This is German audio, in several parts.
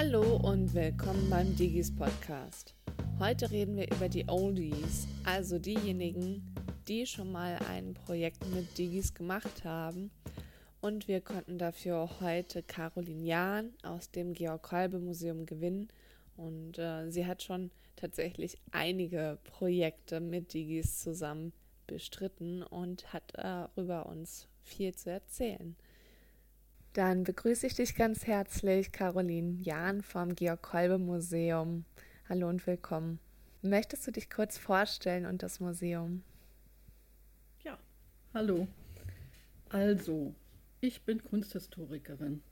Hallo und willkommen beim Digis Podcast. Heute reden wir über die Oldies, also diejenigen, die schon mal ein Projekt mit Digis gemacht haben. Und wir konnten dafür heute Caroline Jahn aus dem Georg Kolbe Museum gewinnen. Und äh, sie hat schon tatsächlich einige Projekte mit Digis zusammen bestritten und hat darüber uns viel zu erzählen. Dann begrüße ich dich ganz herzlich, Caroline Jahn vom Georg Kolbe Museum. Hallo und willkommen. Möchtest du dich kurz vorstellen und das Museum? Ja, hallo. Also, ich bin Kunsthistorikerin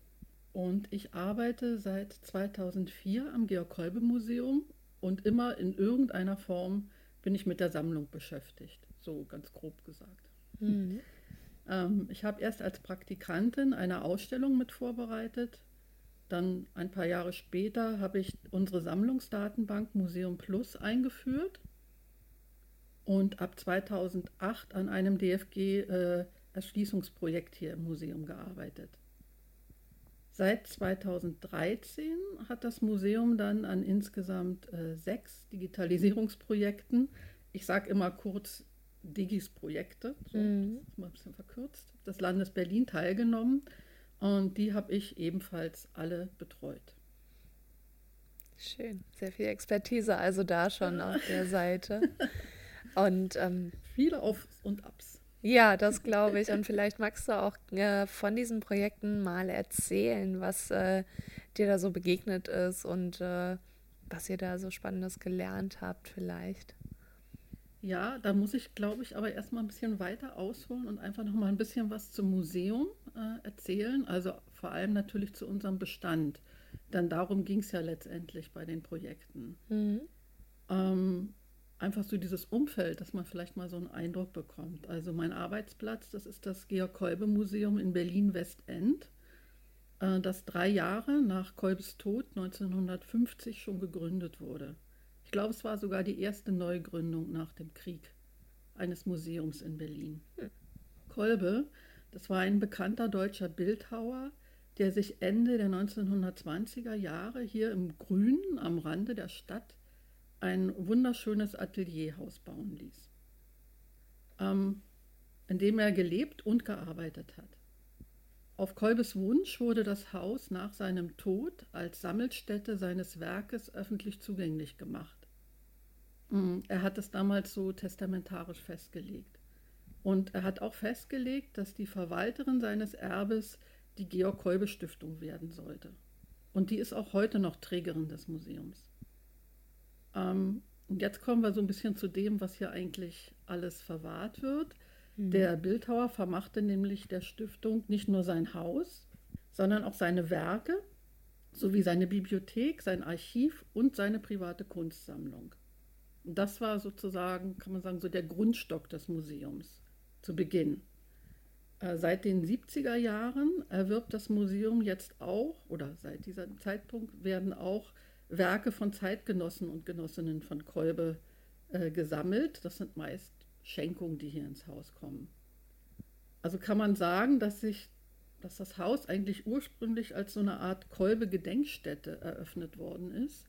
und ich arbeite seit 2004 am Georg Kolbe Museum und immer in irgendeiner Form bin ich mit der Sammlung beschäftigt, so ganz grob gesagt. Mhm. Ähm, ich habe erst als Praktikantin eine Ausstellung mit vorbereitet. Dann ein paar Jahre später habe ich unsere Sammlungsdatenbank Museum Plus eingeführt und ab 2008 an einem DFG-Erschließungsprojekt äh, hier im Museum gearbeitet. Seit 2013 hat das Museum dann an insgesamt äh, sechs Digitalisierungsprojekten, ich sage immer kurz Digis Projekte, so, mhm. das ist mal ein bisschen verkürzt, des Landes Berlin teilgenommen und die habe ich ebenfalls alle betreut. Schön, sehr viel Expertise also da schon auf der Seite. Und ähm, viele Aufs und Abs. Ja, das glaube ich. Und vielleicht magst du auch äh, von diesen Projekten mal erzählen, was äh, dir da so begegnet ist und äh, was ihr da so Spannendes gelernt habt, vielleicht. Ja, da muss ich, glaube ich, aber erstmal ein bisschen weiter ausholen und einfach noch mal ein bisschen was zum Museum äh, erzählen. Also vor allem natürlich zu unserem Bestand. Denn darum ging es ja letztendlich bei den Projekten. Mhm. Ähm, einfach so dieses Umfeld, dass man vielleicht mal so einen Eindruck bekommt. Also mein Arbeitsplatz, das ist das Georg Kolbe Museum in Berlin-Westend, äh, das drei Jahre nach Kolbes Tod 1950 schon gegründet wurde. Ich glaube, es war sogar die erste Neugründung nach dem Krieg eines Museums in Berlin. Hm. Kolbe, das war ein bekannter deutscher Bildhauer, der sich Ende der 1920er Jahre hier im Grünen am Rande der Stadt ein wunderschönes Atelierhaus bauen ließ, ähm, in dem er gelebt und gearbeitet hat. Auf Kolbes Wunsch wurde das Haus nach seinem Tod als Sammelstätte seines Werkes öffentlich zugänglich gemacht. Mm, er hat es damals so testamentarisch festgelegt. Und er hat auch festgelegt, dass die Verwalterin seines Erbes die Georg Kolbe Stiftung werden sollte. Und die ist auch heute noch Trägerin des Museums. Ähm, und jetzt kommen wir so ein bisschen zu dem, was hier eigentlich alles verwahrt wird. Mhm. Der Bildhauer vermachte nämlich der Stiftung nicht nur sein Haus, sondern auch seine Werke sowie seine Bibliothek, sein Archiv und seine private Kunstsammlung. Das war sozusagen, kann man sagen, so der Grundstock des Museums zu Beginn. Äh, seit den 70er Jahren erwirbt das Museum jetzt auch, oder seit diesem Zeitpunkt werden auch Werke von Zeitgenossen und Genossinnen von Kolbe äh, gesammelt. Das sind meist Schenkungen, die hier ins Haus kommen. Also kann man sagen, dass sich dass das Haus eigentlich ursprünglich als so eine Art Kolbe-Gedenkstätte eröffnet worden ist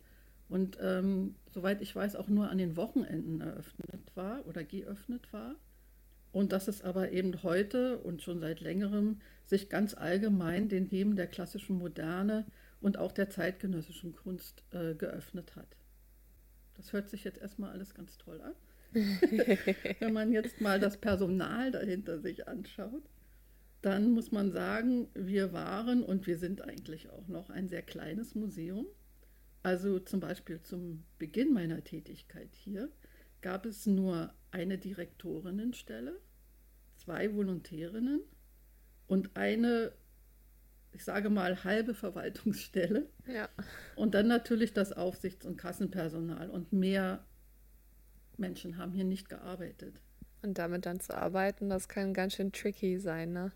und ähm, soweit ich weiß auch nur an den Wochenenden eröffnet war oder geöffnet war. Und dass es aber eben heute und schon seit längerem sich ganz allgemein den Themen der klassischen Moderne und auch der zeitgenössischen Kunst äh, geöffnet hat. Das hört sich jetzt erstmal alles ganz toll an. Wenn man jetzt mal das Personal dahinter sich anschaut, dann muss man sagen, wir waren und wir sind eigentlich auch noch ein sehr kleines Museum. Also zum Beispiel zum Beginn meiner Tätigkeit hier gab es nur eine Direktorinnenstelle, zwei Volontärinnen und eine, ich sage mal, halbe Verwaltungsstelle. Ja. Und dann natürlich das Aufsichts- und Kassenpersonal und mehr Menschen haben hier nicht gearbeitet. Und damit dann zu arbeiten, das kann ganz schön tricky sein, ne?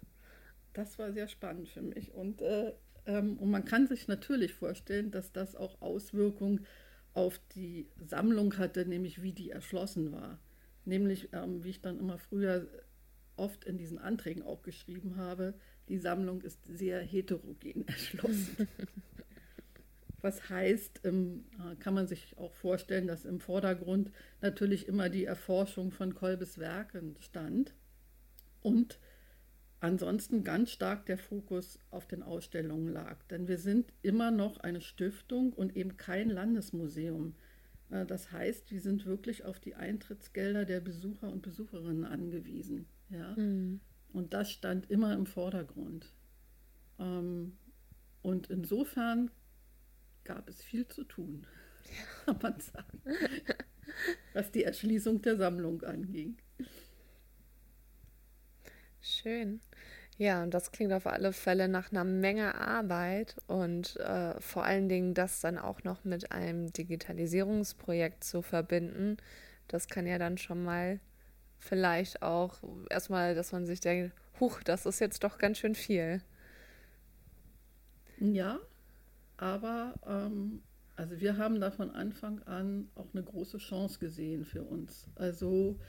Das war sehr spannend für mich. Und, äh, und man kann sich natürlich vorstellen, dass das auch Auswirkungen auf die Sammlung hatte, nämlich wie die erschlossen war. Nämlich, ähm, wie ich dann immer früher oft in diesen Anträgen auch geschrieben habe, die Sammlung ist sehr heterogen erschlossen. Was heißt, ähm, kann man sich auch vorstellen, dass im Vordergrund natürlich immer die Erforschung von Kolbes Werken stand und ansonsten ganz stark der Fokus auf den Ausstellungen lag. Denn wir sind immer noch eine Stiftung und eben kein Landesmuseum. Äh, das heißt, wir sind wirklich auf die Eintrittsgelder der Besucher und Besucherinnen angewiesen. Ja? Mhm. Und das stand immer im Vordergrund. Ähm, und insofern gab es viel zu tun, kann man sagen, was die Erschließung der Sammlung anging. Schön. Ja, und das klingt auf alle Fälle nach einer Menge Arbeit und äh, vor allen Dingen das dann auch noch mit einem Digitalisierungsprojekt zu verbinden. Das kann ja dann schon mal vielleicht auch erstmal, dass man sich denkt, huch, das ist jetzt doch ganz schön viel. Ja, aber ähm, also wir haben da von Anfang an auch eine große Chance gesehen für uns. Also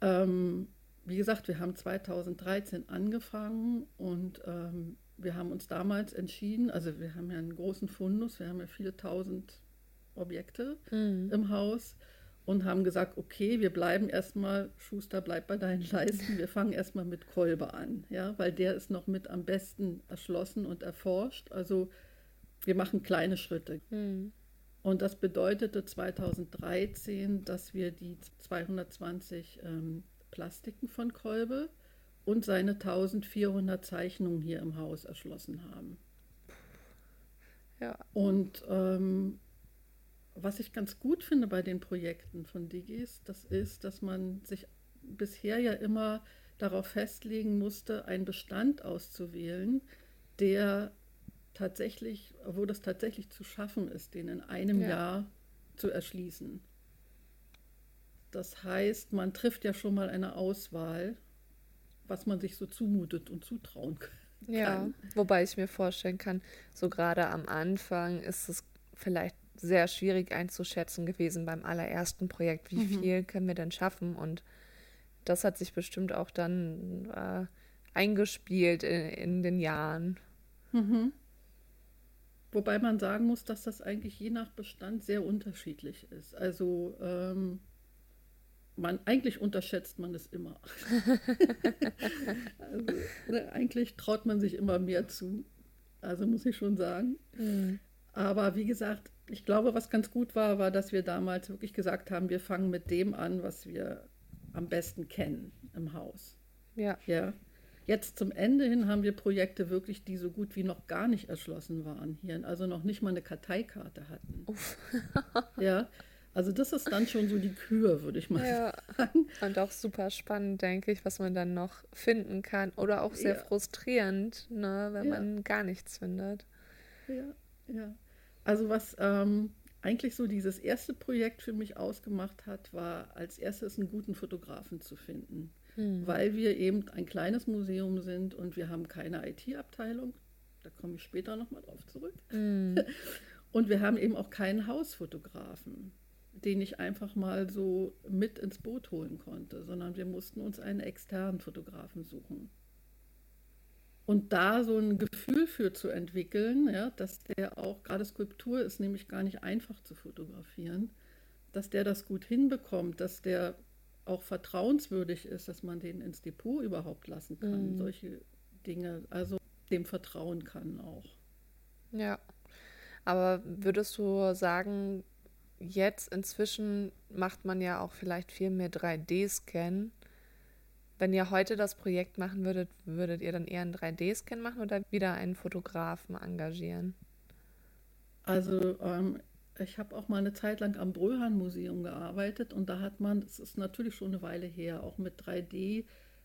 ähm, wie gesagt, wir haben 2013 angefangen und ähm, wir haben uns damals entschieden, also wir haben ja einen großen Fundus, wir haben ja viele tausend Objekte mhm. im Haus und haben gesagt, okay, wir bleiben erstmal, Schuster, bleib bei deinen Leisten, wir fangen erstmal mit Kolbe an, ja, weil der ist noch mit am besten erschlossen und erforscht. Also wir machen kleine Schritte. Mhm. Und das bedeutete 2013, dass wir die 220 ähm, Plastiken von Kolbe und seine 1400 Zeichnungen hier im Haus erschlossen haben. Ja. Und ähm, was ich ganz gut finde bei den Projekten von Digis, das ist, dass man sich bisher ja immer darauf festlegen musste, einen Bestand auszuwählen, der tatsächlich, wo das tatsächlich zu schaffen ist, den in einem ja. Jahr zu erschließen. Das heißt, man trifft ja schon mal eine Auswahl, was man sich so zumutet und zutrauen kann. Ja, wobei ich mir vorstellen kann, so gerade am Anfang ist es vielleicht sehr schwierig einzuschätzen gewesen beim allerersten Projekt, wie mhm. viel können wir denn schaffen und das hat sich bestimmt auch dann äh, eingespielt in, in, den Jahren. Mhm. Wobei man sagen muss, dass das eigentlich je nach Bestand sehr unterschiedlich ist. Also ähm, man, eigentlich unterschätzt man es immer. also, ne, eigentlich traut man sich immer mehr zu. Also muss ich schon sagen. Mhm. Aber wie gesagt, ich glaube, was ganz gut war, war, dass wir damals wirklich gesagt haben, wir fangen mit dem an, was wir am besten kennen im Haus. Ja. Ja. Jetzt zum Ende hin haben wir Projekte wirklich, die so gut wie noch gar nicht erschlossen waren hier, also noch nicht mal eine Karteikarte hatten. ja, also das ist dann schon so die Kür, würde ich mal ja. sagen. Und auch super spannend, denke ich, was man dann noch finden kann. Oder auch sehr ja. frustrierend, ne, wenn ja. man gar nichts findet. Ja, ja. Also was ähm, eigentlich so dieses erste Projekt für mich ausgemacht hat, war als erstes einen guten Fotografen zu finden. Hm. Weil wir eben ein kleines Museum sind und wir haben keine IT-Abteilung. Da komme ich später nochmal drauf zurück. Hm. Und wir haben eben auch keinen Hausfotografen den ich einfach mal so mit ins Boot holen konnte, sondern wir mussten uns einen externen Fotografen suchen. Und da so ein Gefühl für zu entwickeln, ja, dass der auch, gerade Skulptur ist nämlich gar nicht einfach zu fotografieren, dass der das gut hinbekommt, dass der auch vertrauenswürdig ist, dass man den ins Depot überhaupt lassen kann, mhm. solche Dinge, also dem vertrauen kann auch. Ja, aber würdest du sagen, jetzt inzwischen macht man ja auch vielleicht viel mehr 3D-Scan. Wenn ihr heute das Projekt machen würdet, würdet ihr dann eher einen 3D-Scan machen oder wieder einen Fotografen engagieren? Also ähm, ich habe auch mal eine Zeit lang am Bröhan-Museum gearbeitet und da hat man, das ist natürlich schon eine Weile her, auch mit 3D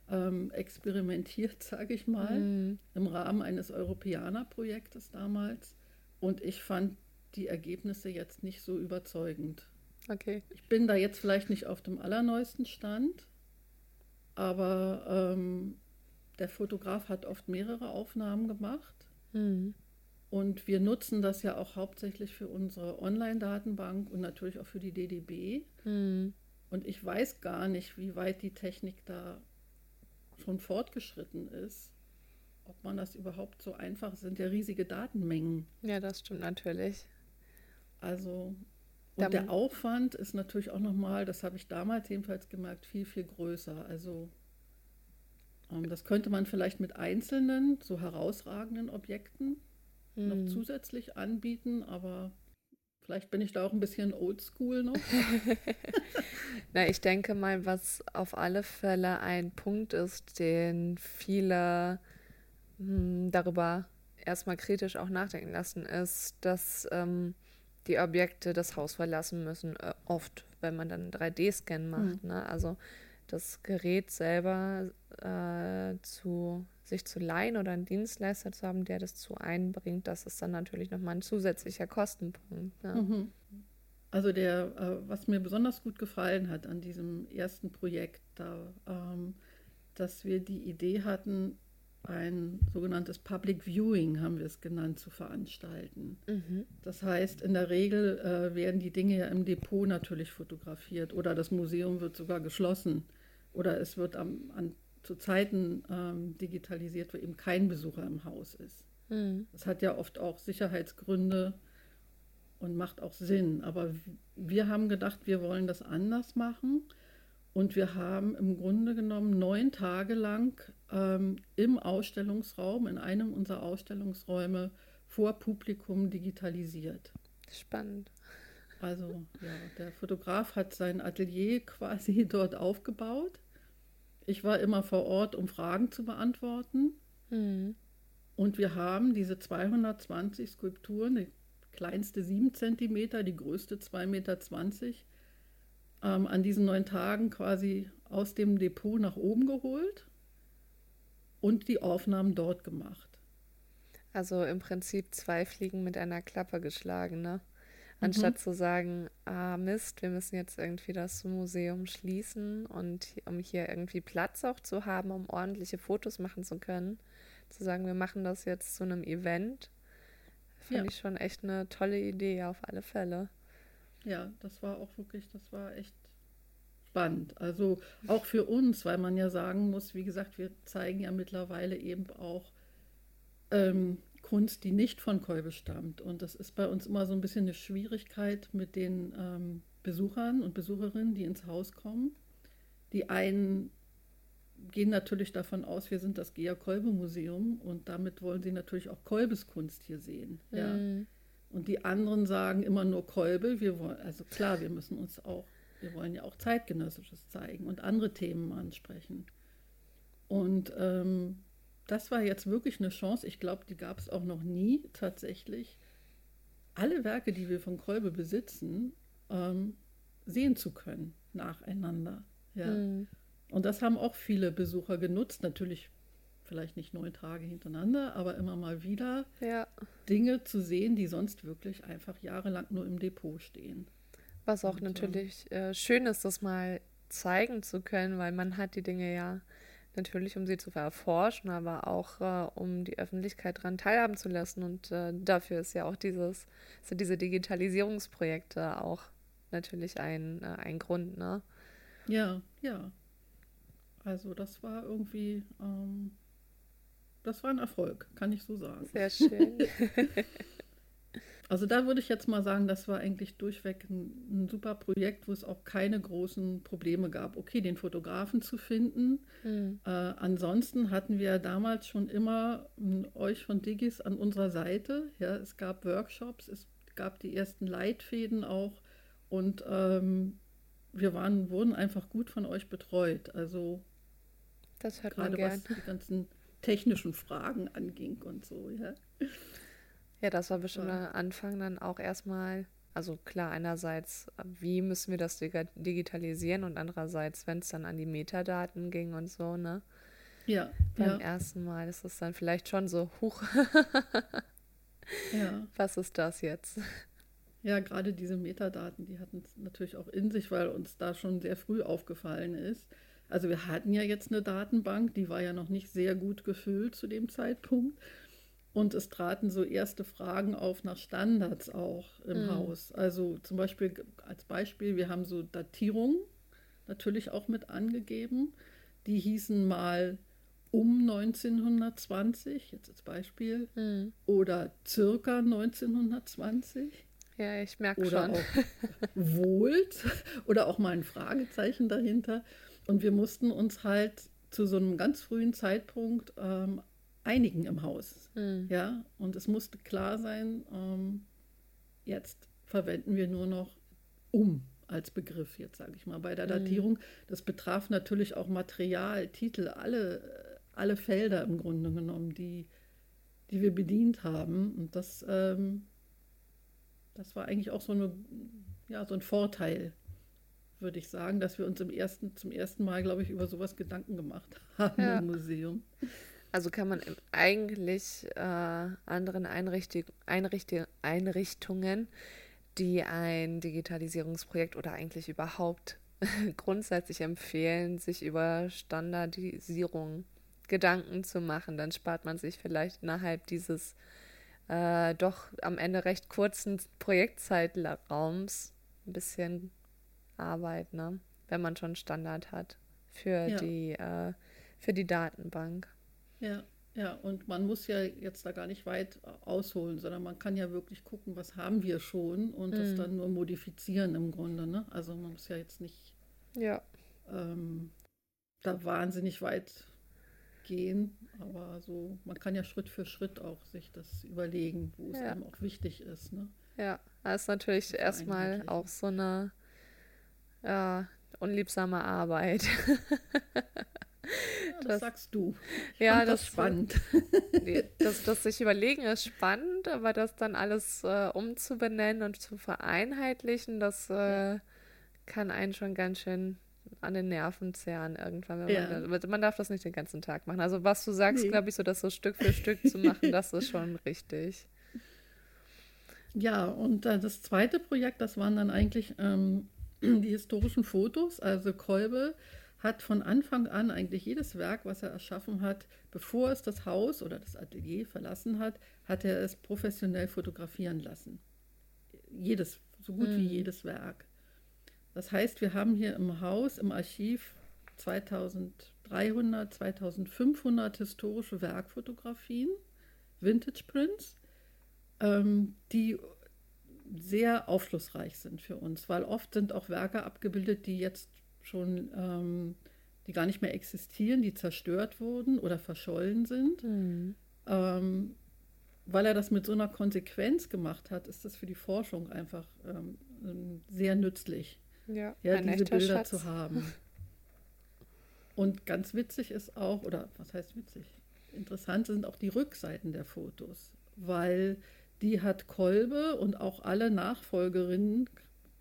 ähm, experimentiert, sage ich mal, mm. im Rahmen eines Europäer-Projektes damals. Und ich fand die Ergebnisse jetzt nicht so überzeugend. Okay. Ich bin da jetzt vielleicht nicht auf dem allerneuesten Stand, aber ähm, der Fotograf hat oft mehrere Aufnahmen gemacht. Mhm. Und wir nutzen das ja auch hauptsächlich für unsere Online-Datenbank und natürlich auch für die DDB. Mhm. Und ich weiß gar nicht, wie weit die Technik da schon fortgeschritten ist. ob man das überhaupt so einfach, es sind ja riesige Datenmengen. Ja, das stimmt natürlich. Also, und der Aufwand ist natürlich auch nochmal, das habe ich damals jedenfalls gemerkt, viel, viel größer. Also, ähm, das könnte man vielleicht mit einzelnen, so herausragenden Objekten hm. noch zusätzlich anbieten, aber Vielleicht bin ich da auch ein bisschen oldschool noch. Na, ich denke mal, was auf alle Fälle ein Punkt ist, den viele hm, darüber erstmal kritisch auch nachdenken lassen, ist, dass ähm, die Objekte das Haus verlassen müssen, äh, oft, wenn man dann einen 3D-Scan macht. Mhm. Ne? Also das Gerät selber äh, zu sich zu leihen oder einen Dienstleister zu haben, der das zu einbringt, das ist dann natürlich nochmal ein zusätzlicher Kostenpunkt. Ne? Mhm. Also der, äh, was mir besonders gut gefallen hat an diesem ersten Projekt, da, ähm, dass wir die Idee hatten, ein sogenanntes Public Viewing, haben wir es genannt, zu veranstalten. Mhm. Das heißt, in der Regel äh, werden die Dinge ja im Depot natürlich fotografiert oder das Museum wird sogar geschlossen oder es wird am, an zu Zeiten ähm, digitalisiert, wo eben kein Besucher im Haus ist. Mhm. Das hat ja oft auch Sicherheitsgründe und macht auch Sinn. Aber wir haben gedacht, wir wollen das anders machen. Und wir haben im Grunde genommen neun Tage lang ähm, im Ausstellungsraum, in einem unserer Ausstellungsräume vor Publikum digitalisiert. Spannend. Also ja, der Fotograf hat sein Atelier quasi dort aufgebaut ich war immer vor Ort, um Fragen zu beantworten. Mhm. Und wir haben diese 220 Skulpturen, die kleinste 7 cm, die größte 2,20 Meter, ähm, an diesen neun Tagen quasi aus dem Depot nach oben geholt und die Aufnahmen dort gemacht. Also im Prinzip zwei Fliegen mit einer Klappe geschlagen, ne? Anstatt mhm. zu sagen, ah Mist, wir müssen jetzt irgendwie das Museum schließen und um hier irgendwie Platz auch zu haben, um ordentliche Fotos machen zu können, zu sagen, wir machen das jetzt zu einem Event, finde ja. ich schon echt eine tolle Idee auf alle Fälle. Ja, das war auch wirklich, das war echt spannend. Also auch für uns, weil man ja sagen muss, wie gesagt, wir zeigen ja mittlerweile eben auch ähm, Kunst, die nicht von Kolbe stammt. Und das ist bei uns immer so ein bisschen eine Schwierigkeit mit den ähm, Besuchern und Besucherinnen, die ins Haus kommen. Die einen gehen natürlich davon aus, wir sind das Gea Kolbe Museum und damit wollen sie natürlich auch Kolbes Kunst hier sehen. Mhm. Und die anderen sagen immer nur Kolbe. Wir wollen, also klar, wir müssen uns auch, wir wollen ja auch zeitgenössisches zeigen und andere Themen ansprechen. Und ähm, das war jetzt wirklich eine Chance. Ich glaube, die gab es auch noch nie tatsächlich. Alle Werke, die wir von Kolbe besitzen, ähm, sehen zu können nacheinander. Ja. Mhm. Und das haben auch viele Besucher genutzt. Natürlich vielleicht nicht neun Tage hintereinander, aber immer mal wieder ja. Dinge zu sehen, die sonst wirklich einfach jahrelang nur im Depot stehen. Was auch Und, natürlich äh, schön ist, das mal zeigen zu können, weil man hat die Dinge ja natürlich um sie zu erforschen, aber auch äh, um die Öffentlichkeit daran teilhaben zu lassen. Und äh, dafür ist ja auch dieses, sind diese Digitalisierungsprojekte auch natürlich ein, äh, ein Grund, ne? Ja, ja. Also das war irgendwie, ähm, das war ein Erfolg, kann ich so sagen. Sehr schön. Also da würde ich jetzt mal sagen, das war eigentlich durchweg ein, ein, super Projekt, wo es auch keine großen Probleme gab. Okay, den Fotografen zu finden. Mhm. Äh, ansonsten hatten wir damals schon immer m, euch von Digis an unserer Seite. Ja, es gab Workshops, es gab die ersten Leitfäden auch und ähm, wir waren, wurden einfach gut von euch betreut. Also das hört gerade was die ganzen technischen Fragen anging und so, ja. Ja, das war bestimmt ja. am Anfang dann auch erstmal, also klar, einerseits, wie müssen wir das digitalisieren und andererseits, wenn es dann an die Metadaten ging und so, ne? Ja. Beim ja. ersten Mal ist es dann vielleicht schon so, huch. ja. Was ist das jetzt? Ja, gerade diese Metadaten, die hatten es natürlich auch in sich, weil uns da schon sehr früh aufgefallen ist. Also wir hatten ja jetzt eine Datenbank, die war ja noch nicht sehr gut gefüllt zu dem Zeitpunkt. Und es traten so erste Fragen auf nach Standards auch im mhm. Haus. Also zum Beispiel als Beispiel, wir haben so Datierungen natürlich auch mit angegeben. Die hießen mal um 1920, jetzt als Beispiel, Mhm. oder circa 1920 Ja, ich merke oder schon. auch wohlt oder auch mal ein Fragezeichen dahinter. Und wir mussten uns halt zu so einem ganz frühen Zeitpunkt ähm, einigen im Haus. Mhm. Ja, und es musste klar sein, ähm, jetzt verwenden wir nur noch um als Begriff, jetzt sage ich mal, bei der Mhm. Datierung. Das betraf natürlich auch Material, Titel, alle, alle Felder im Grunde genommen, die, die wir bedient haben. Und das, ähm, das war eigentlich auch so, eine, ja, so ein Vorteil, würde ich sagen, dass wir uns im ersten, zum ersten Mal, glaube ich, über sowas Gedanken gemacht haben Ja. im Museum. Also kann man eigentlich äh, anderen Einrichtung, Einrichtung, Einrichtungen, die ein Digitalisierungsprojekt oder eigentlich überhaupt grundsätzlich empfehlen, sich über Standardisierung Gedanken zu machen. Dann spart man sich vielleicht innerhalb dieses äh, doch am Ende recht kurzen Projektzeitraums ein bisschen Arbeit, ne? wenn man schon Standard hat für Ja. die äh, für die Datenbank. Ja, ja, und man muss ja jetzt da gar nicht weit ausholen, sondern man kann ja wirklich gucken, was haben wir schon und das Mhm. dann nur modifizieren im Grunde. Ne? Also man muss ja jetzt nicht Ja. ähm, da wahnsinnig weit gehen, aber so, man kann ja Schritt für Schritt auch sich das überlegen, wo es Ja. einem auch wichtig ist. Ne? Ja, das ist natürlich Das erstmal auch so eine ja, unliebsame Arbeit. Ja, das, Das- sagst du. ja, Fand das das, spannend. das, das sich überlegen ist spannend, aber das dann alles äh, umzubenennen und zu vereinheitlichen, das äh, kann einen schon ganz schön an den Nerven zehren irgendwann. Ja. man, da- man darf das nicht den ganzen Tag machen. Also was du sagst, Nee. glaube ich, so das so Stück für Stück zu machen, das ist schon richtig. Ja, und äh, das zweite Projekt, das waren dann eigentlich ähm, die historischen Fotos. Also Kolbe hat von Anfang an eigentlich jedes Werk, was er erschaffen hat, bevor es das Haus oder das Atelier verlassen hat, hat er es professionell fotografieren lassen. Jedes, so gut wie Mhm. jedes Werk. Das heißt, wir haben hier im Haus, im Archiv 2300, 2500 historische Werkfotografien, Vintage Prints ähm, die sehr aufschlussreich sind für uns, weil oft sind auch Werke abgebildet, die jetzt schon, ähm, die gar nicht mehr existieren, die zerstört wurden oder verschollen sind. Mhm. Ähm, weil er das mit so einer Konsequenz gemacht hat, ist das für die Forschung einfach ähm, sehr nützlich, Ja, ja, diese Bilder Schatz. zu haben. Und ganz witzig ist auch, oder was heißt witzig? Interessant sind auch die Rückseiten der Fotos, weil die hat Kolbe und auch alle Nachfolgerinnen,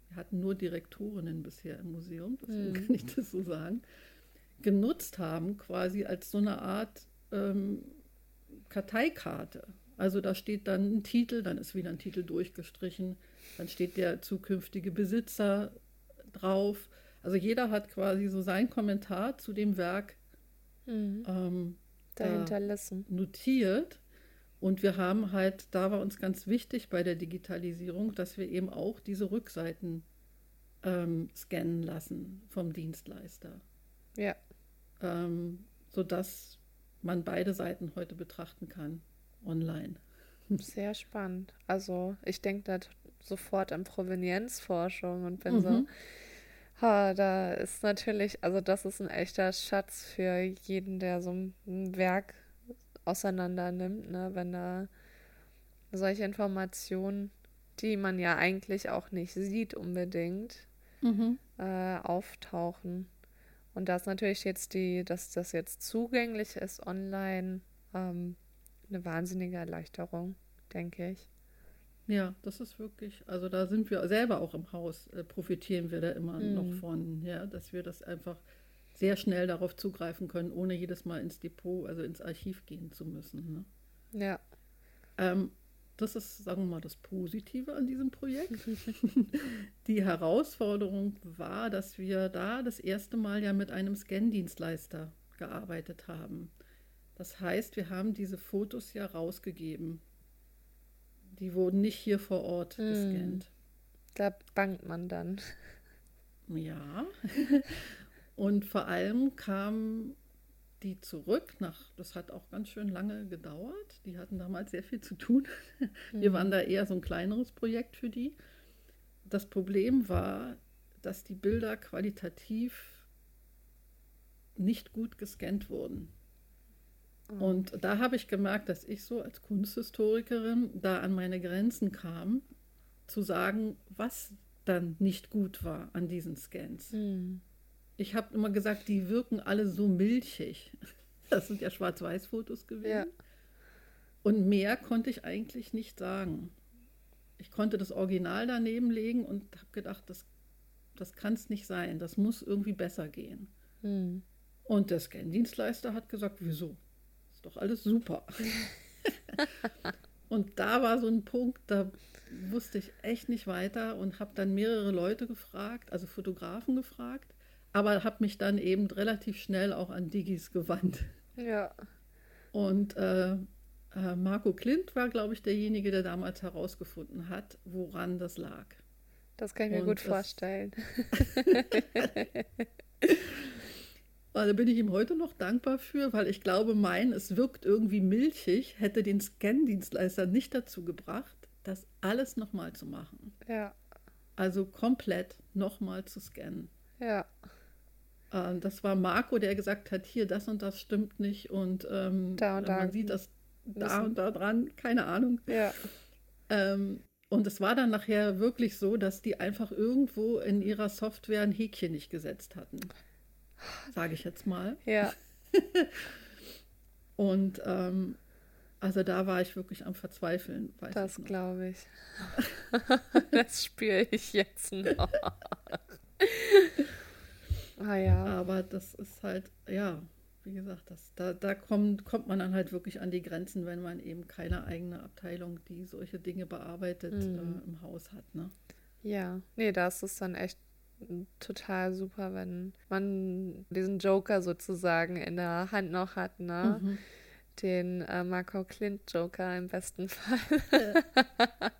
wir hatten nur Direktorinnen bisher im Museum, deswegen Mhm. kann ich das so sagen, genutzt haben, quasi als so eine Art ähm, Karteikarte. Also da steht dann ein Titel, dann ist wieder ein Titel durchgestrichen, dann steht der zukünftige Besitzer drauf. Also jeder hat quasi so seinen Kommentar zu dem Werk Mhm. ähm, lassen. notiert. Und wir haben halt, da war uns ganz wichtig bei der Digitalisierung, dass wir eben auch diese Rückseiten ähm, scannen lassen vom Dienstleister, Ja. ähm, sodass man beide Seiten heute betrachten kann online. Sehr spannend. Also ich denke da sofort an Provenienzforschung und bin so, Mhm. ha, da ist natürlich, also das ist ein echter Schatz für jeden, der so ein Werk auseinander nimmt, ne, wenn da solche Informationen, die man ja eigentlich auch nicht sieht unbedingt, Mhm. äh, auftauchen. Und das natürlich jetzt die, dass das jetzt zugänglich ist online, ähm, eine wahnsinnige Erleichterung, denke ich. Ja, das ist wirklich, also da sind wir selber auch im Haus, äh, profitieren wir da immer Mhm. noch von, ja, dass wir das einfach sehr schnell darauf zugreifen können, ohne jedes Mal ins Depot, also ins Archiv gehen zu müssen. Ne? Ja. Ähm, das ist, sagen wir mal, das Positive an diesem Projekt. Die Herausforderung war, dass wir da das erste Mal ja mit einem Scan-Dienstleister gearbeitet haben. Das heißt, wir haben diese Fotos ja rausgegeben. Die wurden nicht hier vor Ort Hm. gescannt. Da bangt man dann. Ja. Und vor allem kam die zurück nach, das hat auch ganz schön lange gedauert. Die hatten damals sehr viel zu tun. Wir Mhm. waren da eher so ein kleineres Projekt für die. Das Problem war, dass die Bilder qualitativ nicht gut gescannt wurden. Oh. Und da habe ich gemerkt, dass ich so als Kunsthistorikerin da an meine Grenzen kam, zu sagen, was dann nicht gut war an diesen Scans. Hm. Ich habe immer gesagt, die wirken alle so milchig. Das sind ja Schwarz-Weiß-Fotos gewesen. Ja. Und mehr konnte ich eigentlich nicht sagen. Ich konnte das Original daneben legen und habe gedacht, das, das kann es nicht sein. Das muss irgendwie besser gehen. Hm. Und der Scan-Dienstleister hat gesagt, wieso? Ist doch alles super. und da war so ein Punkt, da wusste ich echt nicht weiter und habe dann mehrere Leute gefragt, also Fotografen gefragt, aber habe mich dann eben relativ schnell auch an Digis gewandt. Ja. Und äh, äh, Marco Klint war, glaube ich, derjenige, der damals herausgefunden hat, woran das lag. Das kann ich mir Und gut vorstellen. Also bin ich ihm heute noch dankbar für, weil ich glaube, mein, es wirkt irgendwie milchig, hätte den Scan-Dienstleister nicht dazu gebracht, das alles nochmal zu machen. Ja. Also komplett nochmal zu scannen. Ja. Ähm, das war Marco, der gesagt hat, hier, das und das stimmt nicht und ähm, Da und da man sieht das da müssen- und da dran, keine Ahnung. Ja. Ähm, und es war dann nachher wirklich so, dass die einfach irgendwo in ihrer Software ein Häkchen nicht gesetzt hatten. Sage ich jetzt mal. Ja. Und ähm, also da war ich wirklich am Verzweifeln. Das glaube ich. das spüre ich jetzt noch. Ah ja. Aber das ist halt, ja, wie gesagt, das, da, da kommt, kommt man dann halt wirklich an die Grenzen, wenn man eben keine eigene Abteilung, die solche Dinge bearbeitet, Mhm. äh, im Haus hat. Ne? Ja. Nee, das ist dann echt total super, wenn man diesen Joker sozusagen in der Hand noch hat, ne? Mhm. Den äh, Marco Clint Joker im besten Fall.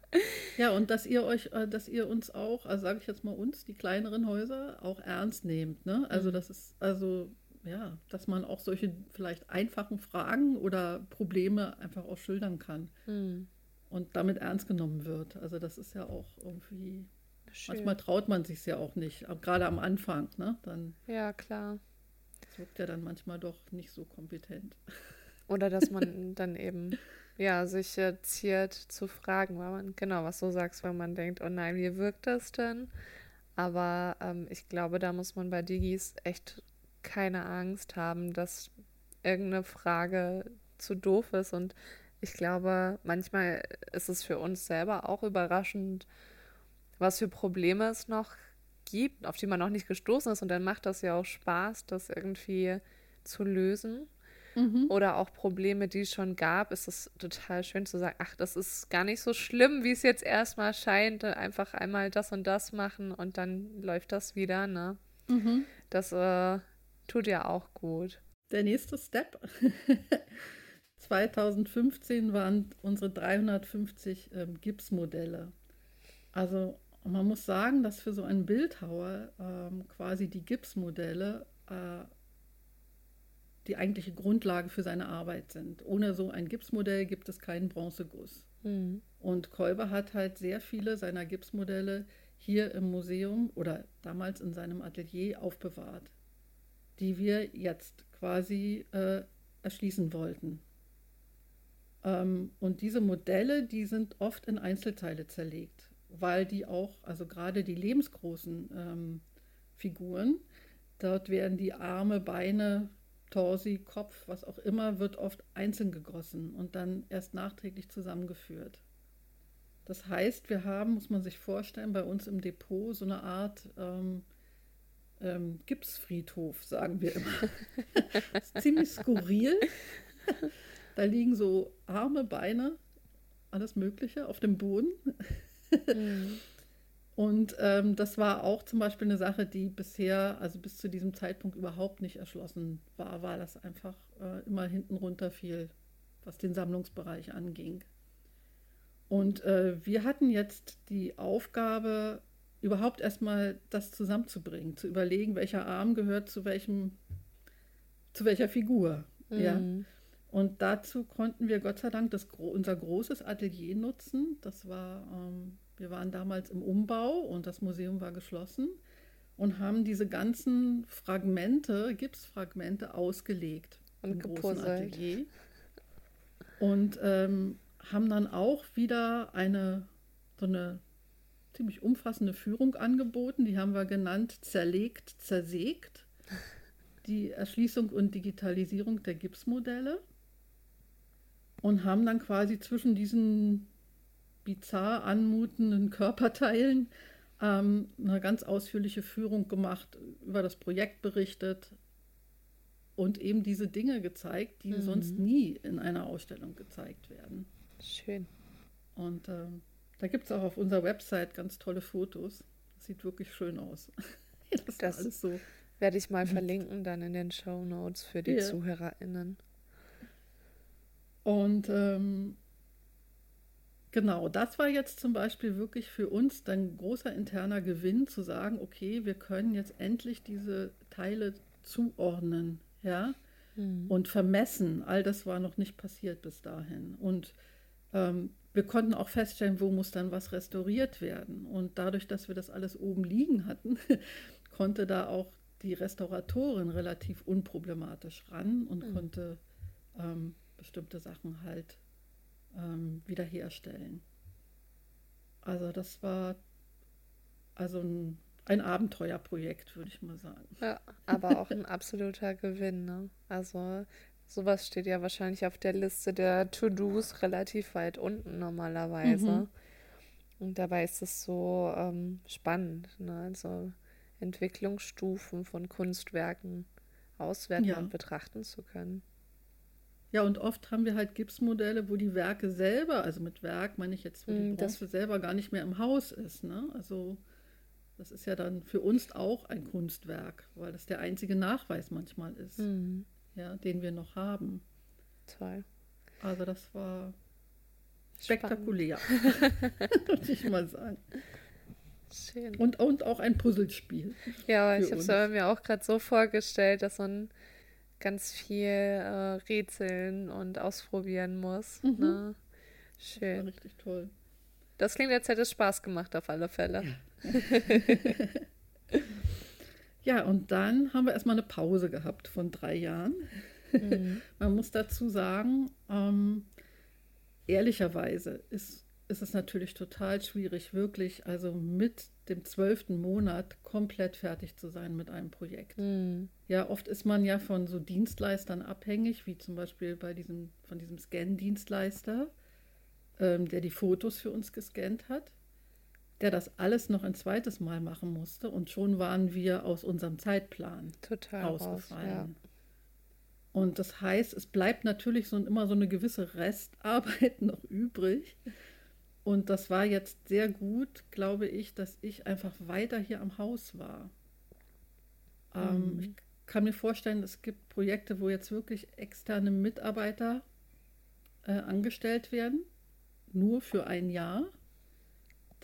Ja, und dass ihr euch, äh, dass ihr uns auch, also sage ich jetzt mal uns, die kleineren Häuser, auch ernst nehmt. Ne? Also Mhm. das ist, also ja, dass man auch solche vielleicht einfachen Fragen oder Probleme einfach auch schildern kann Hm. und damit ernst genommen wird. Also das ist ja auch irgendwie, Schön. manchmal traut man sich ja auch nicht, gerade am Anfang, ne? Dann Ja, klar. wirkt ja dann manchmal doch nicht so kompetent. Oder dass man dann eben, ja, sich äh, ziert zu fragen, weil man, genau, was du sagst, weil man denkt, oh nein, wie wirkt das denn? Aber ähm, ich glaube, da muss man bei Digis echt keine Angst haben, dass irgendeine Frage zu doof ist. Und ich glaube, manchmal ist es für uns selber auch überraschend, was für Probleme es noch gibt, auf die man noch nicht gestoßen ist. Und dann macht das ja auch Spaß, das irgendwie zu lösen oder auch Probleme, die es schon gab, ist es total schön zu sagen, ach, das ist gar nicht so schlimm, wie es jetzt erstmal scheint. Einfach einmal das und das machen und dann läuft das wieder, ne? Das äh, tut ja auch gut. Der nächste Step. 2015 waren unsere 350 ähm, Gipsmodelle. Also man muss sagen, dass für so einen Bildhauer ähm, quasi die Gipsmodelle äh, die eigentliche Grundlage für seine Arbeit sind. Ohne so ein Gipsmodell gibt es keinen Bronzeguss. Hm. Und Kolbe hat halt sehr viele seiner Gipsmodelle hier im Museum oder damals in seinem Atelier aufbewahrt, die wir jetzt quasi äh, erschließen wollten. Ähm, und diese Modelle, die sind oft in Einzelteile zerlegt, weil die auch, also gerade die lebensgroßen ähm, Figuren, dort werden die Arme, Beine, Torsi, Kopf, was auch immer, wird oft einzeln gegossen und dann erst nachträglich zusammengeführt. Das heißt, wir haben, muss man sich vorstellen, bei uns im Depot so eine Art ähm, ähm, Gipsfriedhof, sagen wir immer. das ist ziemlich skurril. Da liegen so Arme, Beine, alles Mögliche auf dem Boden. Hm. Und ähm, das war auch zum Beispiel eine Sache, die bisher, also bis zu diesem Zeitpunkt überhaupt nicht erschlossen war, weil das einfach äh, immer hinten runter fiel, was den Sammlungsbereich anging. Und äh, wir hatten jetzt die Aufgabe, überhaupt erstmal das zusammenzubringen, zu überlegen, welcher Arm gehört zu welchem zu welcher Figur. Mhm. Ja. Und dazu konnten wir Gott sei Dank das, unser großes Atelier nutzen. Das war, ähm, wir waren damals im Umbau und das Museum war geschlossen und haben diese ganzen Fragmente, Gipsfragmente ausgelegt und im gepuzzelt. großen Atelier. Und ähm, haben dann auch wieder eine so eine ziemlich umfassende Führung angeboten. Die haben wir genannt Zerlegt, Zersägt. Die Erschließung und Digitalisierung der Gipsmodelle. Und haben dann quasi zwischen diesen bizarr anmutenden Körperteilen ähm, eine ganz ausführliche Führung gemacht, über das Projekt berichtet und eben diese Dinge gezeigt, die mhm. sonst nie in einer Ausstellung gezeigt werden. Schön. Und ähm, da gibt es auch auf unserer Website ganz tolle Fotos. Das sieht wirklich schön aus. das, das alles so. werde ich mal verlinken dann in den Show Notes für die ja. ZuhörerInnen. Und ähm, genau, das war jetzt zum Beispiel wirklich für uns ein großer interner Gewinn, zu sagen, okay, wir können jetzt endlich diese Teile zuordnen, ja, mhm. und vermessen. All das war noch nicht passiert bis dahin. Und ähm, wir konnten auch feststellen, wo muss dann was restauriert werden. Und dadurch, dass wir das alles oben liegen hatten, konnte da auch die Restauratorin relativ unproblematisch ran und mhm. konnte ähm, bestimmte Sachen halt ähm, wiederherstellen. Also das war also ein, ein Abenteuerprojekt, würde ich mal sagen. Ja, aber auch ein absoluter Gewinn. Ne? Also Sowas steht ja wahrscheinlich auf der Liste der To-Dos relativ weit unten normalerweise. Mhm. Und dabei ist es so ähm, spannend, ne? also Entwicklungsstufen von Kunstwerken auswerten ja. und betrachten zu können. Ja, und oft haben wir halt Gipsmodelle, wo die Werke selber, also mit Werk meine ich jetzt, wo die mm, Bronze selber gar nicht mehr im Haus ist. Ne? Also das ist ja dann für uns auch ein Kunstwerk, weil das der einzige Nachweis manchmal ist. Mhm ja, den wir noch haben. Toll. Also das war spektakulär, würde ich mal sagen. Schön. Und, und auch ein Puzzlespiel. Ja, ich habe es mir auch gerade so vorgestellt, dass man ganz viel äh, rätseln und ausprobieren muss. Mhm. Ne? Schön. Das war richtig toll. Das klingt, als hätte es Spaß gemacht auf alle Fälle. Ja. Ja, und dann haben wir erstmal eine Pause gehabt von drei Jahren. Mhm. Man muss dazu sagen, ähm, ehrlicherweise ist, ist es natürlich total schwierig, wirklich, also mit dem zwölften Monat komplett fertig zu sein mit einem Projekt. Mhm. Ja, oft ist man ja von so Dienstleistern abhängig, wie zum Beispiel bei diesem, von diesem Scan-Dienstleister, ähm, der die Fotos für uns gescannt hat der das alles noch ein zweites Mal machen musste und schon waren wir aus unserem Zeitplan Total ausgefallen. Raus, ja. Und das heißt, es bleibt natürlich so immer so eine gewisse Restarbeit noch übrig. Und das war jetzt sehr gut, glaube ich, dass ich einfach weiter hier am Haus war. Ähm, mhm. ich kann mir vorstellen, es gibt Projekte, wo jetzt wirklich externe Mitarbeiter äh, angestellt werden, nur für ein Jahr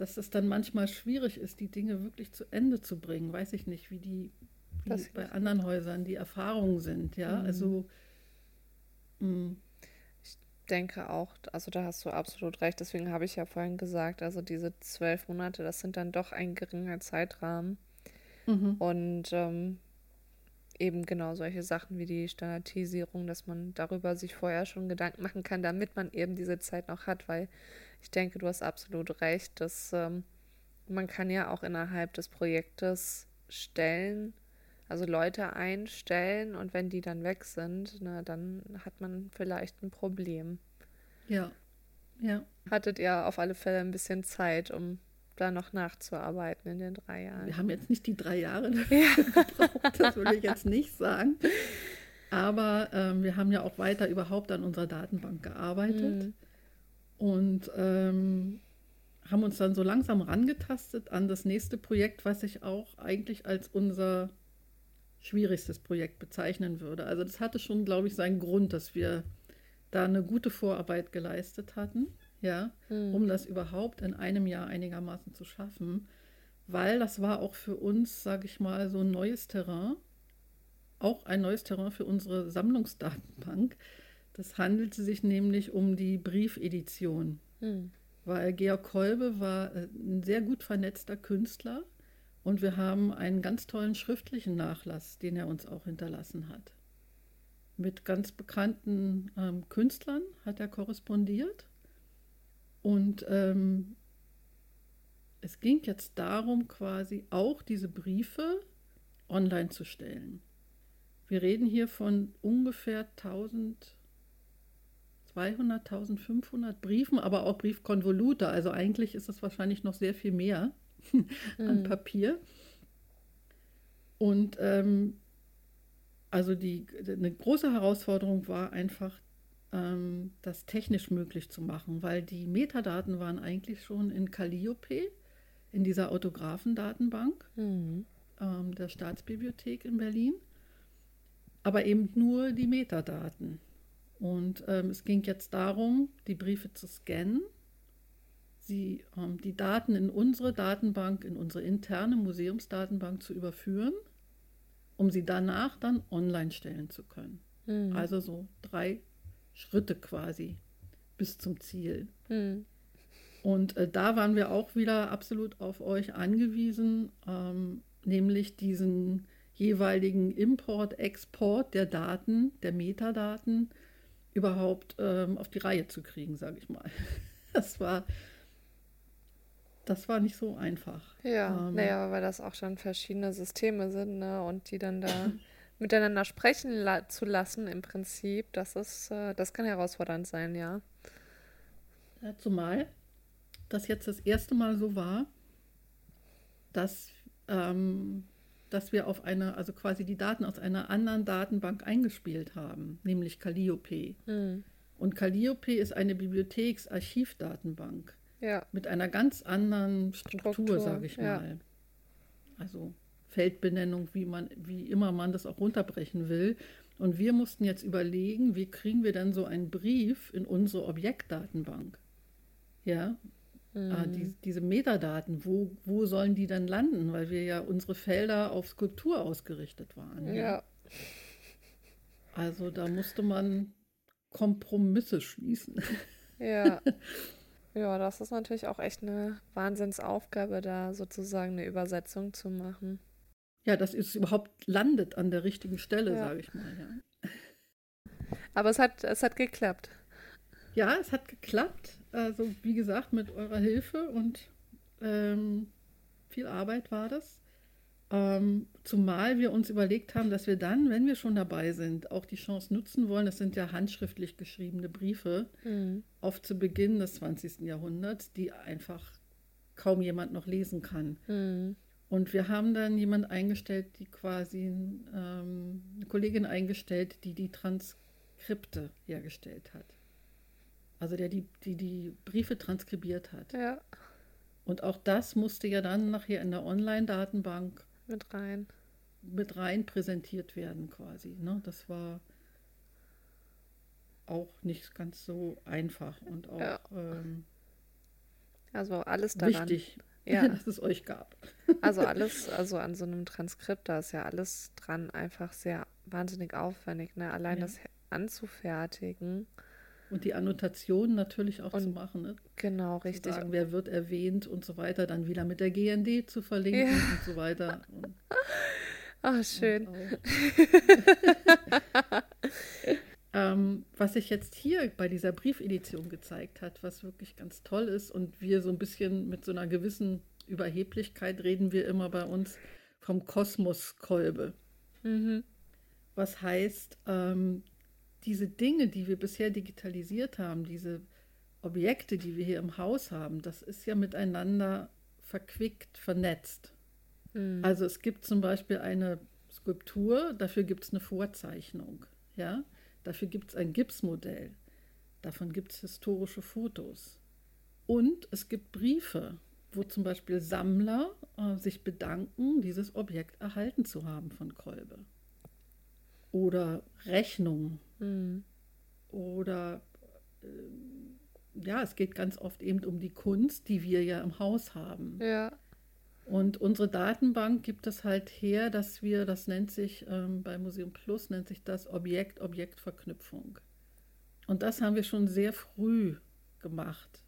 dass es dann manchmal schwierig ist, die Dinge wirklich zu Ende zu bringen. Weiß ich nicht, wie die wie bei anderen Häusern die Erfahrungen sind. Ja, mhm. also. Mh. Ich denke auch, also da hast du absolut recht. Deswegen habe ich ja vorhin gesagt, also diese zwölf Monate, das sind dann doch ein geringer Zeitrahmen. Mhm. Und ähm, eben genau solche Sachen wie die Standardisierung, dass man darüber sich vorher schon Gedanken machen kann, damit man eben diese Zeit noch hat, weil ich denke, du hast absolut recht, dass ähm, man kann ja auch innerhalb des Projektes stellen, also Leute einstellen und wenn die dann weg sind, ne, dann hat man vielleicht ein Problem. Ja, ja. Hattet ihr auf alle Fälle ein bisschen Zeit, um da noch nachzuarbeiten in den drei Jahren? Wir haben jetzt nicht die drei Jahre ja. gebraucht, das würde ich jetzt nicht sagen. Aber ähm, wir haben ja auch weiter überhaupt an unserer Datenbank gearbeitet. Mhm und ähm, haben uns dann so langsam rangetastet an das nächste Projekt, was ich auch eigentlich als unser schwierigstes Projekt bezeichnen würde. Also das hatte schon, glaube ich, seinen Grund, dass wir da eine gute Vorarbeit geleistet hatten, ja, mhm. um das überhaupt in einem Jahr einigermaßen zu schaffen, weil das war auch für uns, sage ich mal, so ein neues Terrain. auch ein neues Terrain für unsere Sammlungsdatenbank. Das handelte sich nämlich um die Briefedition, hm. weil Georg Kolbe war äh, ein sehr gut vernetzter Künstler und wir haben einen ganz tollen schriftlichen Nachlass, den er uns auch hinterlassen hat. Mit ganz bekannten ähm, Künstlern hat er korrespondiert und ähm, es ging jetzt darum, quasi auch diese Briefe online zu stellen. Wir reden hier von ungefähr 1200, 1500 Briefen, aber auch Briefkonvolute. Also eigentlich ist es wahrscheinlich noch sehr viel mehr an mhm. Papier. Und ähm, also die, eine große Herausforderung war einfach, ähm, das technisch möglich zu machen, weil die Metadaten waren eigentlich schon in Calliope, in dieser Autographendatenbank mhm. ähm, der Staatsbibliothek in Berlin, aber eben nur die Metadaten. Und ähm, es ging jetzt darum, die Briefe zu scannen, sie, ähm, die Daten in unsere Datenbank, in unsere interne Museumsdatenbank zu überführen, um sie danach dann online stellen zu können. Mhm. Also so drei Schritte quasi bis zum Ziel. Mhm. Und äh, da waren wir auch wieder absolut auf euch angewiesen, ähm, nämlich diesen jeweiligen Import, Export der Daten, der Metadaten überhaupt ähm, auf die Reihe zu kriegen, sage ich mal. Das war, das war nicht so einfach. Ja, ähm, naja, weil das auch schon verschiedene Systeme sind ne? und die dann da miteinander sprechen la zu lassen im Prinzip, das ist, äh, das kann herausfordernd sein, ja. ja zumal das jetzt das erste Mal so war, dass, ähm, dass wir auf eine, also quasi die Daten aus einer anderen Datenbank eingespielt haben, nämlich Calliope. Mhm. Und Calliope ist eine Bibliotheksarchivdatenbank ja. mit einer ganz anderen Struktur, Struktur sage ich ja. mal. Also Feldbenennung, wie man, wie immer man das auch runterbrechen will. Und wir mussten jetzt überlegen, wie kriegen wir dann so einen Brief in unsere Objektdatenbank? Ja, Mhm. Äh, die, diese Metadaten, wo, wo sollen die dann landen? Weil wir ja unsere Felder auf Skulptur ausgerichtet waren. Ja. ja. Also da musste man Kompromisse schließen. Ja. Ja, das ist natürlich auch echt eine Wahnsinnsaufgabe, da sozusagen eine Übersetzung zu machen. Ja, dass es überhaupt landet an der richtigen Stelle, ja. sage ich mal. Ja. Aber es hat, es hat geklappt. Ja, es hat geklappt. Also wie gesagt, mit eurer Hilfe und ähm, viel Arbeit war das. Ähm, zumal wir uns überlegt haben, dass wir dann, wenn wir schon dabei sind, auch die Chance nutzen wollen, das sind ja handschriftlich geschriebene Briefe, mhm. oft zu Beginn des 20. Jahrhunderts, die einfach kaum jemand noch lesen kann. Mhm. Und wir haben dann jemand eingestellt, die quasi ähm, eine Kollegin eingestellt, die die Transkripte hergestellt hat. Also der die, die, die Briefe transkribiert hat. Ja. Und auch das musste ja dann nachher in der Online-Datenbank mit rein. Mit rein präsentiert werden quasi. Ne? Das war auch nicht ganz so einfach und auch ja. ähm, also alles daran. Wichtig, ja. dass es euch gab. Also alles, also an so einem Transkript, da ist ja alles dran einfach sehr wahnsinnig aufwendig, ne? Allein ja. das anzufertigen. Und die Annotationen natürlich auch und, zu machen. Ne? Genau, richtig. Sagen, wer wird erwähnt und so weiter, dann wieder mit der GND zu verlinken ja. und so weiter. Ach, schön. ähm, was sich jetzt hier bei dieser Briefedition gezeigt hat, was wirklich ganz toll ist und wir so ein bisschen mit so einer gewissen Überheblichkeit reden wir immer bei uns vom Kosmoskolbe. Mhm. Was heißt, ähm, diese Dinge, die wir bisher digitalisiert haben, diese Objekte, die wir hier im Haus haben, das ist ja miteinander verquickt, vernetzt. Mhm. Also es gibt zum Beispiel eine Skulptur, dafür gibt es eine Vorzeichnung. Ja? Dafür gibt es ein Gipsmodell. Davon gibt es historische Fotos. Und es gibt Briefe, wo zum Beispiel Sammler äh, sich bedanken, dieses Objekt erhalten zu haben von Kolbe. Oder Rechnungen Mhm. Oder äh, ja, es geht ganz oft eben um die Kunst, die wir ja im Haus haben. Ja. Und unsere Datenbank gibt es halt her, dass wir, das nennt sich ähm, bei Museum Plus, nennt sich das Objekt-Objekt-Verknüpfung. Und das haben wir schon sehr früh gemacht,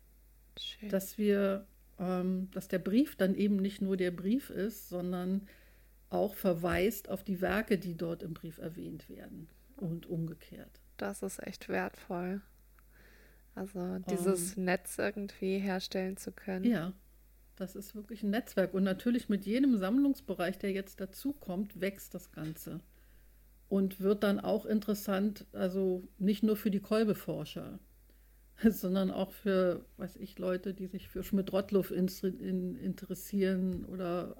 Schön. dass wir, ähm, dass der Brief dann eben nicht nur der Brief ist, sondern auch verweist auf die Werke, die dort im Brief erwähnt werden und umgekehrt. Das ist echt wertvoll. Also dieses um, Netz irgendwie herstellen zu können. Ja, das ist wirklich ein Netzwerk. Und natürlich mit jedem Sammlungsbereich, der jetzt dazukommt, wächst das Ganze. Und wird dann auch interessant, also nicht nur für die Kolbeforscher, sondern auch für, weiß ich, Leute, die sich für Schmidt-Rottluff interessieren oder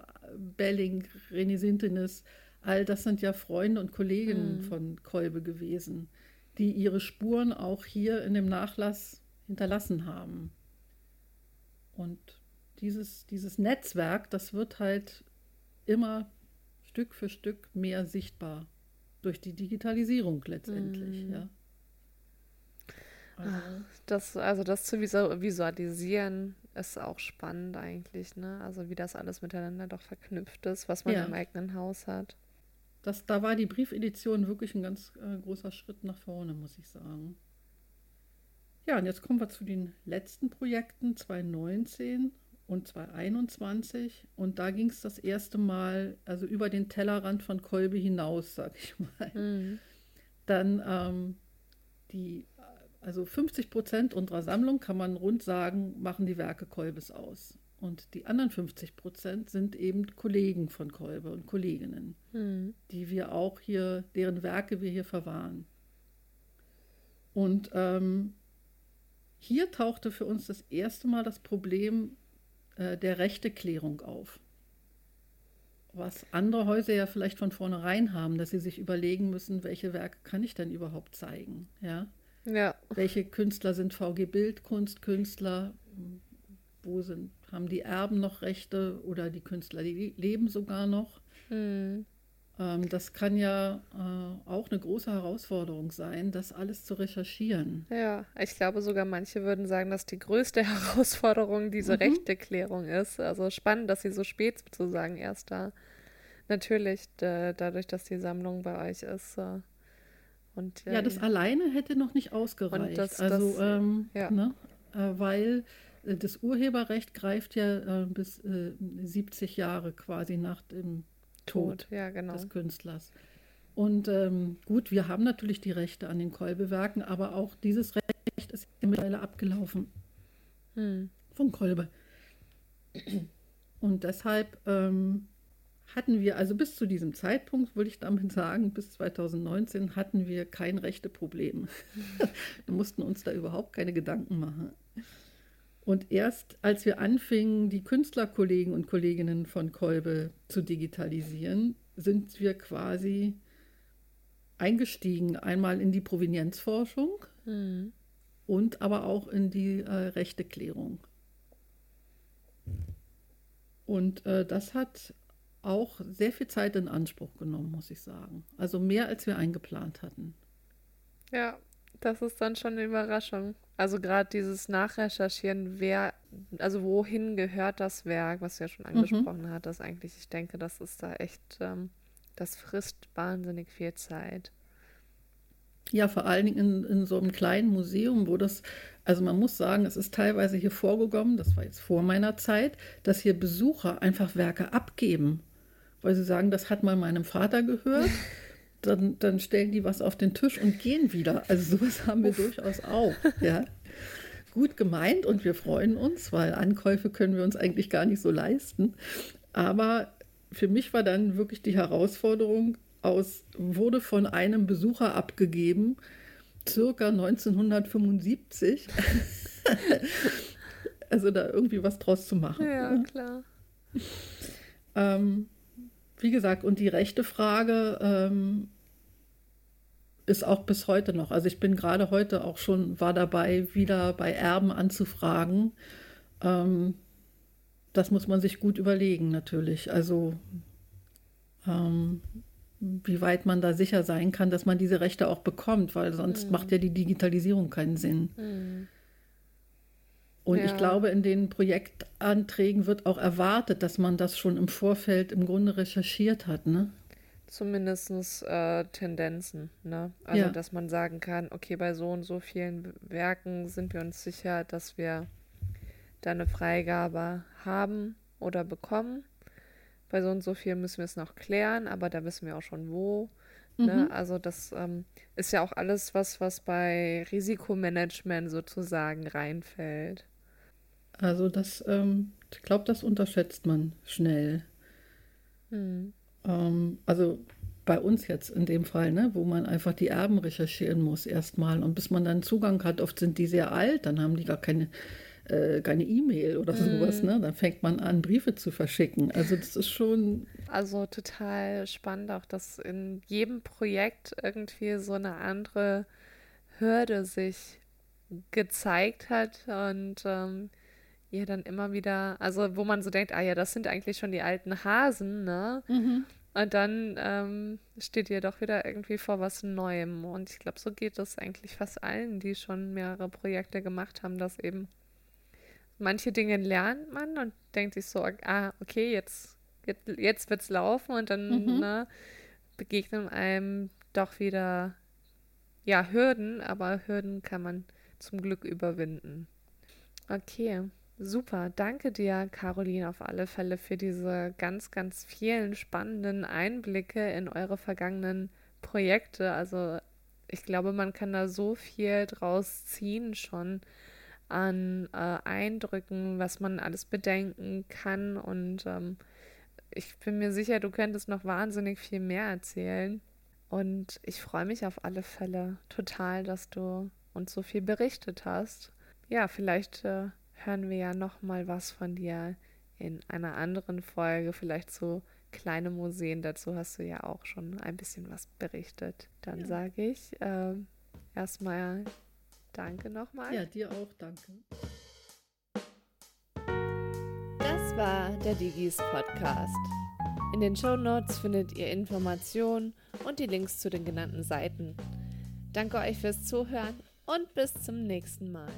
Belling, René Sintenis. All das sind ja Freunde und Kollegen mhm. von Kolbe gewesen, die ihre Spuren auch hier in dem Nachlass hinterlassen haben. Und dieses, dieses Netzwerk, das wird halt immer Stück für Stück mehr sichtbar durch die Digitalisierung letztendlich, mhm. ja. Also. Das, also das zu visualisieren ist auch spannend eigentlich, ne? Also wie das alles miteinander doch verknüpft ist, was man ja. im eigenen Haus hat. Das, da war die Briefedition wirklich ein ganz äh, großer Schritt nach vorne, muss ich sagen. Ja, und jetzt kommen wir zu den letzten Projekten 2019 und 2021. Und da ging es das erste Mal, also über den Tellerrand von Kolbe hinaus, sag ich mal. Mhm. Dann ähm, die, also 50 Prozent unserer Sammlung, kann man rund sagen, machen die Werke Kolbes aus. Und die anderen 50 Prozent sind eben Kollegen von Kolbe und Kolleginnen, mhm. die wir auch hier, deren Werke wir hier verwahren. Und ähm, hier tauchte für uns das erste Mal das Problem äh, der Rechteklärung auf. Was andere Häuser ja vielleicht von vornherein haben, dass sie sich überlegen müssen, welche Werke kann ich denn überhaupt zeigen? Ja. Ja. Welche Künstler sind VG Bildkunstkünstler? Wo sind, haben die Erben noch Rechte oder die Künstler, die leben sogar noch? Hm. Ähm, das kann ja äh, auch eine große Herausforderung sein, das alles zu recherchieren. Ja, ich glaube sogar manche würden sagen, dass die größte Herausforderung diese mhm. Rechteklärung ist. Also spannend, dass sie so spät sozusagen erst da. Natürlich, dadurch, dass die Sammlung bei euch ist. Äh, und, ja, ja, das alleine hätte noch nicht ausgereicht. Das, also, das, ähm, ja. ne, äh, weil äh, das Urheberrecht greift ja äh, bis 70 Jahre quasi nach dem Tod, ja, genau. des Künstlers. Und ähm, gut, wir haben natürlich die Rechte an den Kolbewerken, aber auch dieses Recht ist mittlerweile abgelaufen hm. von Kolbe. Und deshalb ähm, hatten wir, also bis zu diesem Zeitpunkt, würde ich damit sagen, bis 2019 hatten wir kein rechte Problem. wir mussten uns da überhaupt keine Gedanken machen. Und erst als wir anfingen, die Künstlerkollegen und Kolleginnen von Kolbe zu digitalisieren, sind wir quasi eingestiegen, einmal in die Provenienzforschung mhm. und aber auch in die äh, Rechteklärung. Und äh, das hat auch sehr viel Zeit in Anspruch genommen, muss ich sagen. Also mehr, als wir eingeplant hatten. Ja, das ist dann schon eine Überraschung. Also gerade dieses Nachrecherchieren, wer, also wohin gehört das Werk, was du ja schon mhm. angesprochen mhm. hattest, eigentlich, ich denke, das ist da echt, ähm, das frisst wahnsinnig viel Zeit. Ja, vor allen Dingen in, in so einem kleinen Museum, wo das, also man muss sagen, es ist teilweise hier vorgekommen, das war jetzt vor meiner Zeit, dass hier Besucher einfach Werke abgeben, weil sie sagen, das hat mal meinem Vater gehört. dann, dann stellen die was auf den Tisch und gehen wieder. Also sowas haben wir Uff. durchaus auch. Ja. Gut gemeint und wir freuen uns, weil Ankäufe können wir uns eigentlich gar nicht so leisten. Aber für mich war dann wirklich die Herausforderung aus, wurde von einem Besucher abgegeben, circa 1975. also da irgendwie was draus zu machen. Ja, klar. Ähm, wie gesagt, und die rechte Frage ähm, ist auch bis heute noch. Also ich bin gerade heute auch schon, war dabei, wieder bei Erben anzufragen. Ähm, das muss man sich gut überlegen natürlich. Also ähm, wie weit man da sicher sein kann, dass man diese Rechte auch bekommt, weil sonst mhm. macht ja die Digitalisierung keinen Sinn. Mhm. Und Ja. ich glaube, in den Projektanträgen wird auch erwartet, dass man das schon im Vorfeld im Grunde recherchiert hat. Ne? Zumindest äh, Tendenzen, ne? Also, Ja. dass man sagen kann, okay, bei so und so vielen Werken sind wir uns sicher, dass wir da eine Freigabe haben oder bekommen. Bei so und so viel müssen wir es noch klären, aber da wissen wir auch schon wo. Ne? Also das ähm, ist ja auch alles was, was bei Risikomanagement sozusagen reinfällt. Also das, ähm, ich glaube, das unterschätzt man schnell. Hm. Ähm, also bei uns jetzt in dem Fall, ne, wo man einfach die Erben recherchieren muss erstmal. Und bis man dann Zugang hat, oft sind die sehr alt, dann haben die gar keine äh, keine E-Mail oder sowas, ne? Dann fängt man an, Briefe zu verschicken. Also das ist schon, Also total spannend auch, dass in jedem Projekt irgendwie so eine andere Hürde sich gezeigt hat und ähm, ihr dann immer wieder, also wo man so denkt, ah ja, das sind eigentlich schon die alten Hasen, ne? Und dann ähm, steht ihr doch wieder irgendwie vor was Neuem. Und ich glaube, so geht es eigentlich fast allen, die schon mehrere Projekte gemacht haben, dass eben manche Dinge lernt man und denkt sich so, ah, okay, jetzt, jetzt, jetzt wird's laufen und dann Mhm. ne, begegnen einem doch wieder ja Hürden, aber Hürden kann man zum Glück überwinden. Okay, super. Danke dir, Caroline, auf alle Fälle für diese ganz, ganz vielen spannenden Einblicke in eure vergangenen Projekte. Also ich glaube, man kann da so viel draus ziehen schon an äh, Eindrücken, was man alles bedenken kann. Und ähm, ich bin mir sicher, du könntest noch wahnsinnig viel mehr erzählen. Und ich freue mich auf alle Fälle total, dass du uns so viel berichtet hast. Ja, vielleicht äh, hören wir ja noch mal was von dir in einer anderen Folge, vielleicht so kleine Museen. Dazu hast du ja auch schon ein bisschen was berichtet. Dann Ja. sage ich äh, erstmal Danke nochmal. ja, dir auch, danke. Das war der Digis Podcast. In den Shownotes findet ihr Informationen und die Links zu den genannten Seiten. Danke euch fürs Zuhören und bis zum nächsten Mal.